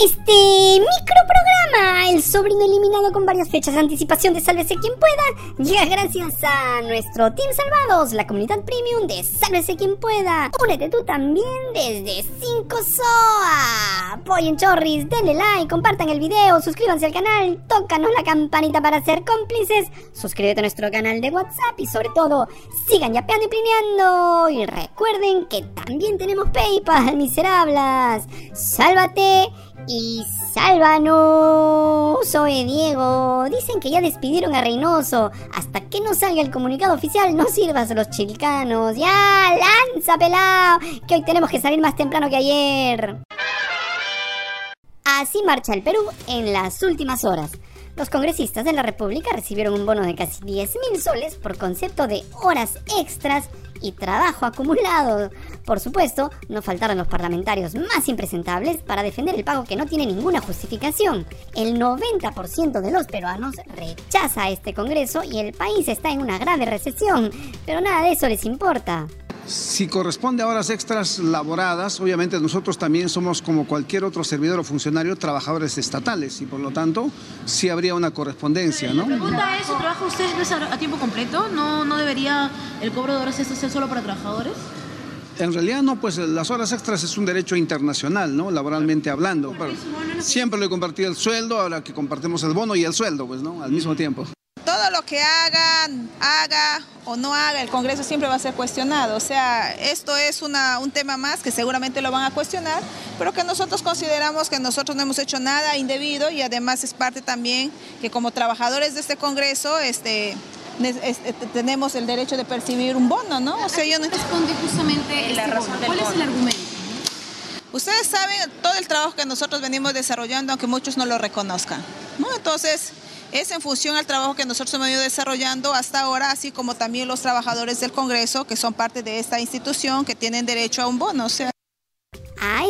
Este microprograma, el sobrino eliminado con varias fechas de anticipación de Sálvese quien pueda, llega gracias a nuestro Team Salvados, la comunidad premium de Sálvese quien pueda. Únete tú también desde 5 SOA. Apoyen chorris, denle like, compartan el video, suscríbanse al canal, tócanos la campanita para ser cómplices, suscríbete a nuestro canal de WhatsApp y sobre todo, sigan yapeando y plineando. Y recuerden que también tenemos PayPal, miserables. Sálvate y sálvanos. Soy Diego. Dicen que ya despidieron a Reynoso. Hasta que no salga el comunicado oficial, no sirvas a los chilcanos. Ya, lanza pelado. Que hoy tenemos que salir más temprano que ayer. Así marcha el Perú en las últimas horas. Los congresistas de la República recibieron un bono de casi 10 mil soles por concepto de horas extras y trabajo acumulado. Por supuesto, no faltaron los parlamentarios más impresentables para defender el pago que no tiene ninguna justificación. El 90% de los peruanos rechaza este Congreso y el país está en una grave recesión, pero nada de eso les importa. Si corresponde a horas extras laboradas, obviamente nosotros también somos como cualquier otro servidor o funcionario trabajadores estatales y por lo tanto sí habría una correspondencia, ¿no? La pregunta es, ¿trabaja usted a tiempo completo? ¿No, ¿No debería el cobro de horas extras ser solo para trabajadores? En realidad no, pues las horas extras es un derecho internacional, ¿no? Laboralmente hablando. siempre le he compartido el sueldo, ahora que compartimos el bono y el sueldo, pues, ¿no? Al mismo tiempo todo lo que haga, haga o no haga, el Congreso siempre va a ser cuestionado. O sea, esto es una, un tema más que seguramente lo van a cuestionar, pero que nosotros consideramos que nosotros no hemos hecho nada indebido y además es parte también que como trabajadores de este Congreso, este, este tenemos el derecho de percibir un bono, ¿no? O sea, yo no... Responde justamente la este razón ¿Cuál es el argumento? Ustedes saben todo el trabajo que nosotros venimos desarrollando, aunque muchos no lo reconozcan, ¿no? Entonces es en función al trabajo que nosotros hemos ido desarrollando hasta ahora, así como también los trabajadores del Congreso, que son parte de esta institución, que tienen derecho a un bono.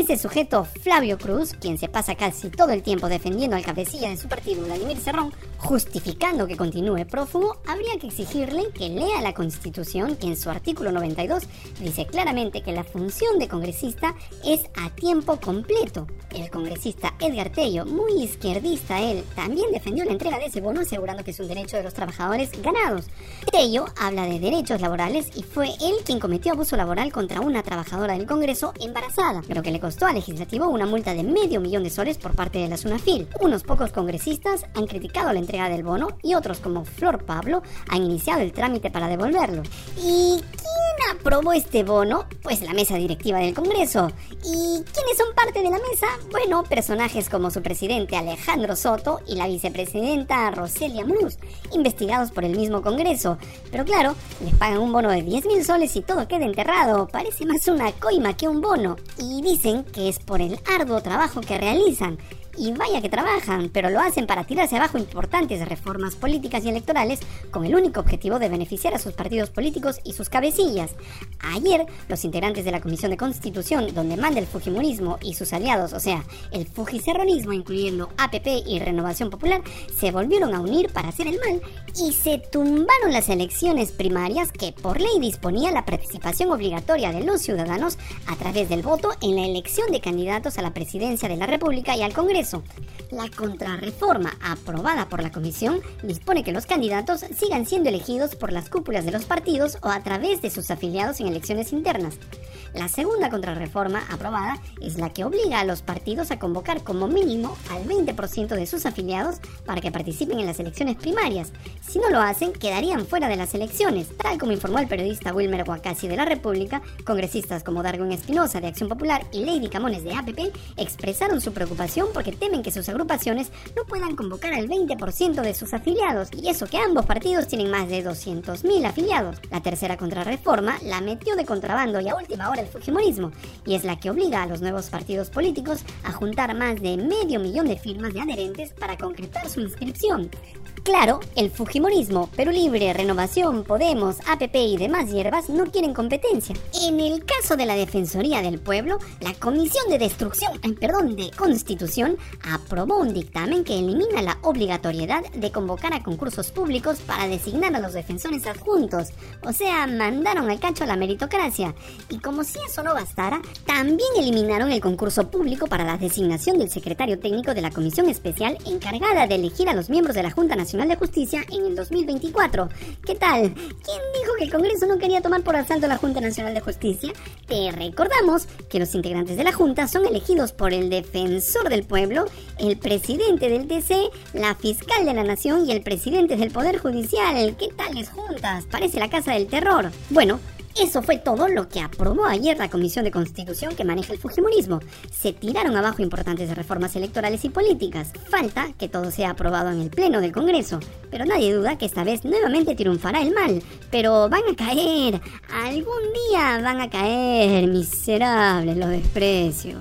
Ese sujeto Flavio Cruz, quien se pasa casi todo el tiempo defendiendo al cabecilla de su partido, Vladimir Cerrón, justificando que continúe prófugo, habría que exigirle que lea la Constitución, que en su artículo 92 dice claramente que la función de congresista es a tiempo completo. El congresista Edgar Tello, muy izquierdista él, también defendió la entrega de ese bono asegurando que es un derecho de los trabajadores ganados. Tello habla de derechos laborales y fue él quien cometió abuso laboral contra una trabajadora del Congreso embarazada que le costó al legislativo una multa de medio millón de soles por parte de la SUNAFIL. Unos pocos congresistas han criticado la entrega del bono y otros, como Flor Pablo, han iniciado el trámite para devolverlo. ¿Y quién aprobó este bono? Pues la mesa directiva del Congreso. ¿Y quiénes son parte de la mesa? Bueno, personajes como su presidente Alejandro Soto y la vicepresidenta Roselia Muz, investigados por el mismo Congreso. Pero claro, les pagan un bono de 10 mil soles y todo queda enterrado. Parece más una coima que un bono. Y dicen que es por el arduo trabajo que realizan y vaya que trabajan, pero lo hacen para tirarse abajo importantes reformas políticas y electorales con el único objetivo de beneficiar a sus partidos políticos y sus cabecillas. Ayer, los integrantes de la Comisión de Constitución, donde manda el Fujimorismo y sus aliados, o sea, el Fujicerronismo, incluyendo APP y Renovación Popular, se volvieron a unir para hacer el mal y se tumbaron las elecciones primarias que por ley disponía la participación obligatoria de los ciudadanos a través del voto en la elección de candidatos a la presidencia de la República y al Congreso la contrarreforma aprobada por la Comisión dispone que los candidatos sigan siendo elegidos por las cúpulas de los partidos o a través de sus afiliados en elecciones internas. La segunda contrarreforma aprobada es la que obliga a los partidos a convocar como mínimo al 20% de sus afiliados para que participen en las elecciones primarias. Si no lo hacen, quedarían fuera de las elecciones, tal como informó el periodista Wilmer Huacasi de la República, congresistas como Darwin Espinosa de Acción Popular y Lady Camones de APP expresaron su preocupación porque temen que sus agrupaciones no puedan convocar al 20% de sus afiliados, y eso que ambos partidos tienen más de 200.000 afiliados. La tercera contrarreforma la metió de contrabando y a última hora Fujimorismo, y es la que obliga a los nuevos partidos políticos a juntar más de medio millón de firmas de adherentes para concretar su inscripción. Claro, el Fujimorismo, Perú Libre, Renovación, Podemos, APP y demás hierbas no quieren competencia. En el caso de la Defensoría del Pueblo, la Comisión de Destrucción, perdón, de Constitución aprobó un dictamen que elimina la obligatoriedad de convocar a concursos públicos para designar a los defensores adjuntos. O sea, mandaron al cacho a la meritocracia. Y como si eso no bastara, también eliminaron el concurso público para la designación del secretario técnico de la Comisión Especial encargada de elegir a los miembros de la Junta Nacional de Justicia en el 2024. ¿Qué tal? ¿Quién dijo que el Congreso no quería tomar por asalto la Junta Nacional de Justicia? Te recordamos que los integrantes de la Junta son elegidos por el defensor del pueblo, el presidente del TC, la fiscal de la Nación y el presidente del Poder Judicial. ¿Qué tales juntas? Parece la casa del terror. Bueno, eso fue todo lo que aprobó ayer la Comisión de Constitución que maneja el Fujimorismo. Se tiraron abajo importantes reformas electorales y políticas. Falta que todo sea aprobado en el Pleno del Congreso. Pero nadie duda que esta vez nuevamente triunfará el mal. Pero van a caer. Algún día van a caer. Miserables, lo desprecio.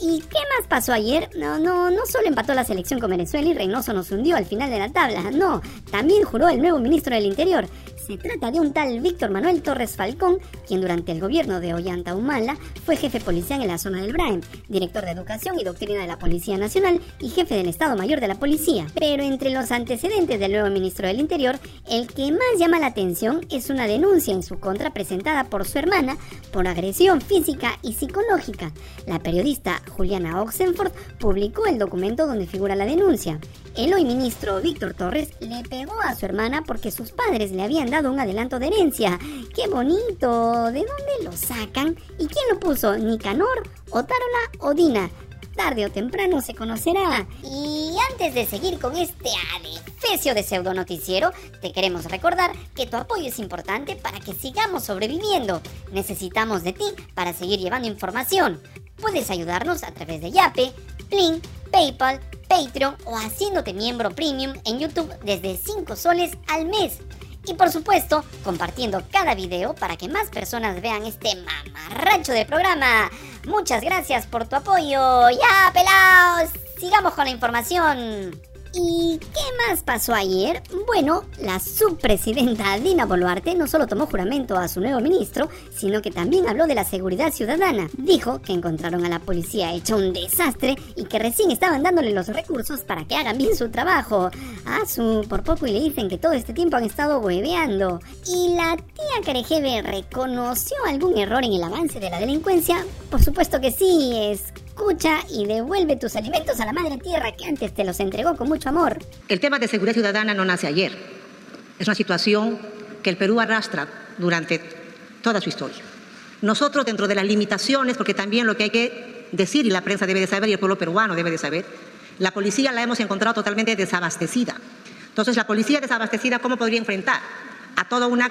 ¿Y qué más pasó ayer? No, no, no solo empató la selección con Venezuela y Reynoso nos hundió al final de la tabla, no, también juró el nuevo ministro del Interior. Se trata de un tal Víctor Manuel Torres Falcón, quien durante el gobierno de Ollanta Humala fue jefe policial en la zona del Braem, director de Educación y Doctrina de la Policía Nacional y jefe del Estado Mayor de la Policía. Pero entre los antecedentes del nuevo ministro del Interior, el que más llama la atención es una denuncia en su contra presentada por su hermana por agresión física y psicológica. La periodista Juliana Oxenford publicó el documento donde figura la denuncia. El hoy ministro Víctor Torres le pegó a su hermana porque sus padres le habían dado un adelanto de herencia. ¡Qué bonito! ¿De dónde lo sacan? ¿Y quién lo puso? ¿Nicanor, Otárola o Dina? Tarde o temprano se conocerá. Y antes de seguir con este adefesio de pseudo noticiero, te queremos recordar que tu apoyo es importante para que sigamos sobreviviendo. Necesitamos de ti para seguir llevando información. Puedes ayudarnos a través de Yape, Plin, PayPal, Patreon o haciéndote miembro premium en YouTube desde 5 soles al mes. Y por supuesto, compartiendo cada video para que más personas vean este mamarracho de programa. Muchas gracias por tu apoyo. Ya, pelaos. Sigamos con la información. ¿Y qué más pasó ayer? Bueno, la subpresidenta Dina Boluarte no solo tomó juramento a su nuevo ministro, sino que también habló de la seguridad ciudadana. Dijo que encontraron a la policía hecha un desastre y que recién estaban dándole los recursos para que hagan bien su trabajo. A su por poco y le dicen que todo este tiempo han estado hueveando. ¿Y la tía Carejeve reconoció algún error en el avance de la delincuencia? Por supuesto que sí, es escucha y devuelve tus alimentos a la madre tierra que antes te los entregó con mucho amor. El tema de seguridad ciudadana no nace ayer. Es una situación que el Perú arrastra durante toda su historia. Nosotros, dentro de las limitaciones, porque también lo que hay que decir y la prensa debe de saber y el pueblo peruano debe de saber, la policía la hemos encontrado totalmente desabastecida. Entonces, la policía desabastecida, ¿cómo podría enfrentar a toda una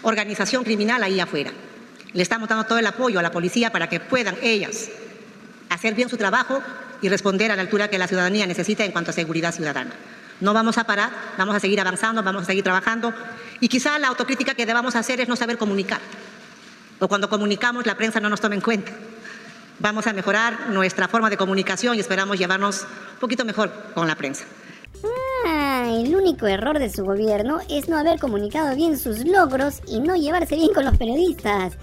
organización criminal ahí afuera? Le estamos dando todo el apoyo a la policía para que puedan ellas hacer bien su trabajo y responder a la altura que la ciudadanía necesita en cuanto a seguridad ciudadana. No vamos a parar, vamos a seguir avanzando, vamos a seguir trabajando y quizá la autocrítica que debamos hacer es no saber comunicar. O cuando comunicamos la prensa no nos toma en cuenta. Vamos a mejorar nuestra forma de comunicación y esperamos llevarnos un poquito mejor con la prensa. Ah, el único error de su gobierno es no haber comunicado bien sus logros y no llevarse bien con los periodistas.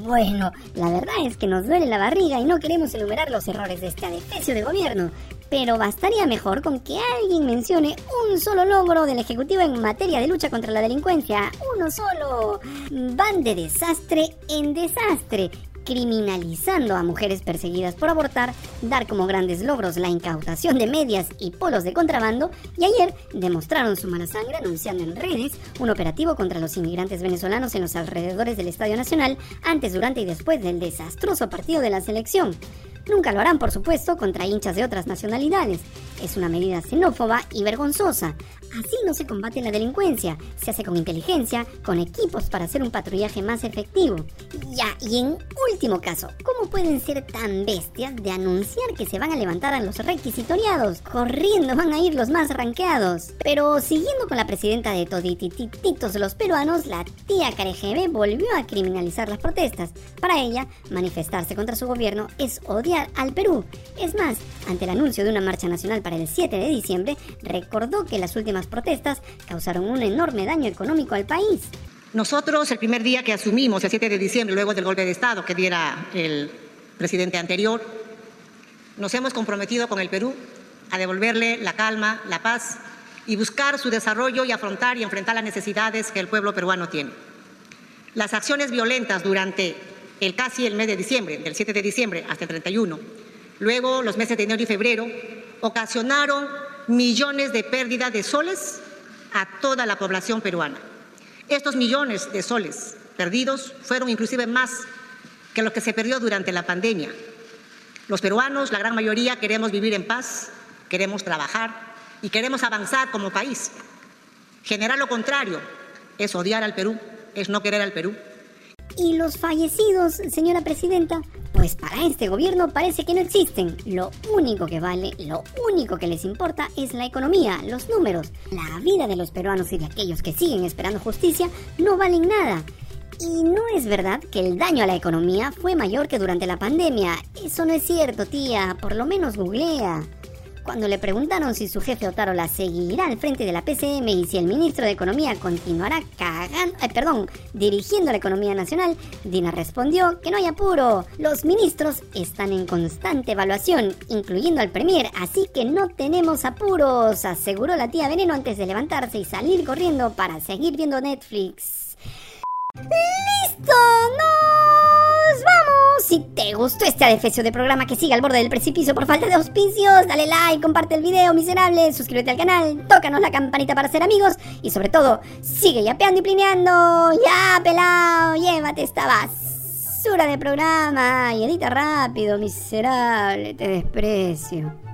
Bueno, la verdad es que nos duele la barriga y no queremos enumerar los errores de este adefesio de gobierno, pero bastaría mejor con que alguien mencione un solo logro del Ejecutivo en materia de lucha contra la delincuencia. Uno solo. Van de desastre en desastre criminalizando a mujeres perseguidas por abortar, dar como grandes logros la incautación de medias y polos de contrabando, y ayer demostraron su mala sangre anunciando en redes un operativo contra los inmigrantes venezolanos en los alrededores del Estadio Nacional, antes, durante y después del desastroso partido de la selección. Nunca lo harán, por supuesto, contra hinchas de otras nacionalidades. Es una medida xenófoba y vergonzosa. Así no se combate la delincuencia. Se hace con inteligencia, con equipos para hacer un patrullaje más efectivo. Ya, y en último caso, ¿cómo pueden ser tan bestias de anunciar que se van a levantar a los requisitoriados? Corriendo van a ir los más ranqueados. Pero siguiendo con la presidenta de Toditititos los peruanos, la tía Caregebe volvió a criminalizar las protestas. Para ella, manifestarse contra su gobierno es odiar solidaridad al Perú. Es más, ante el anuncio de una marcha nacional para el 7 de diciembre, recordó que las últimas protestas causaron un enorme daño económico al país. Nosotros, el primer día que asumimos, el 7 de diciembre, luego del golpe de Estado que diera el presidente anterior, nos hemos comprometido con el Perú a devolverle la calma, la paz y buscar su desarrollo y afrontar y enfrentar las necesidades que el pueblo peruano tiene. Las acciones violentas durante el casi el mes de diciembre, del 7 de diciembre hasta el 31, luego los meses de enero y febrero, ocasionaron millones de pérdidas de soles a toda la población peruana. Estos millones de soles perdidos fueron inclusive más que lo que se perdió durante la pandemia. Los peruanos, la gran mayoría, queremos vivir en paz, queremos trabajar, y queremos avanzar como país. Generar lo contrario es odiar al Perú, es no querer al Perú. ¿Y los fallecidos, señora presidenta? Pues para este gobierno parece que no existen. Lo único que vale, lo único que les importa es la economía, los números. La vida de los peruanos y de aquellos que siguen esperando justicia no valen nada. Y no es verdad que el daño a la economía fue mayor que durante la pandemia. Eso no es cierto, tía. Por lo menos googlea. Cuando le preguntaron si su jefe Otárola seguirá al frente de la PCM y si el ministro de Economía continuará cagando, perdón, dirigiendo la economía nacional, Dina respondió que no hay apuro. Los ministros están en constante evaluación, incluyendo al premier, así que no tenemos apuros, aseguró la tía Veneno antes de levantarse y salir corriendo para seguir viendo Netflix. ¡Listo! ¡Nos vamos! Si te gustó este adefesio de programa que sigue al borde del precipicio por falta de auspicios, dale like, comparte el video, miserable, suscríbete al canal, tócanos la campanita para ser amigos y sobre todo, sigue yapeando y plineando. Ya, pelado, llévate esta basura de programa y edita rápido, miserable, te desprecio.